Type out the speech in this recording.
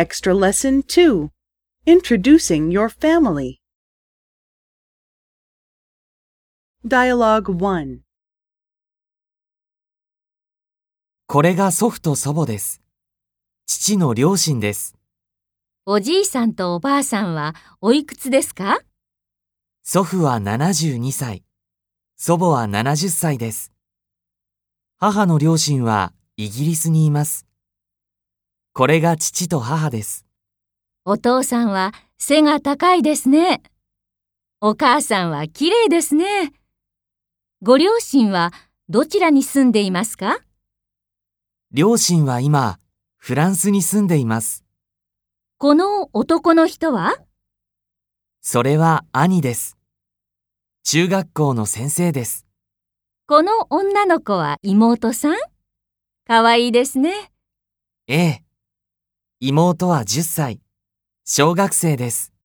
Extra Lesson 2 Introducing Your Family. Dialogue 1これが祖父と祖母です。父の両親です。おじいさんとおばあさんはおいくつですか？祖父は72歳。祖母は70歳です。母の両親はイギリスにいます。これが父と母です。お父さんは背が高いですね。お母さんは綺麗ですね。ご両親はどちらに住んでいますか？両親は今、フランスに住んでいます。この男の人は？それは兄です。中学校の先生です。この女の子は妹さん？かわいいですね。ええ。妹は10歳。小学生です。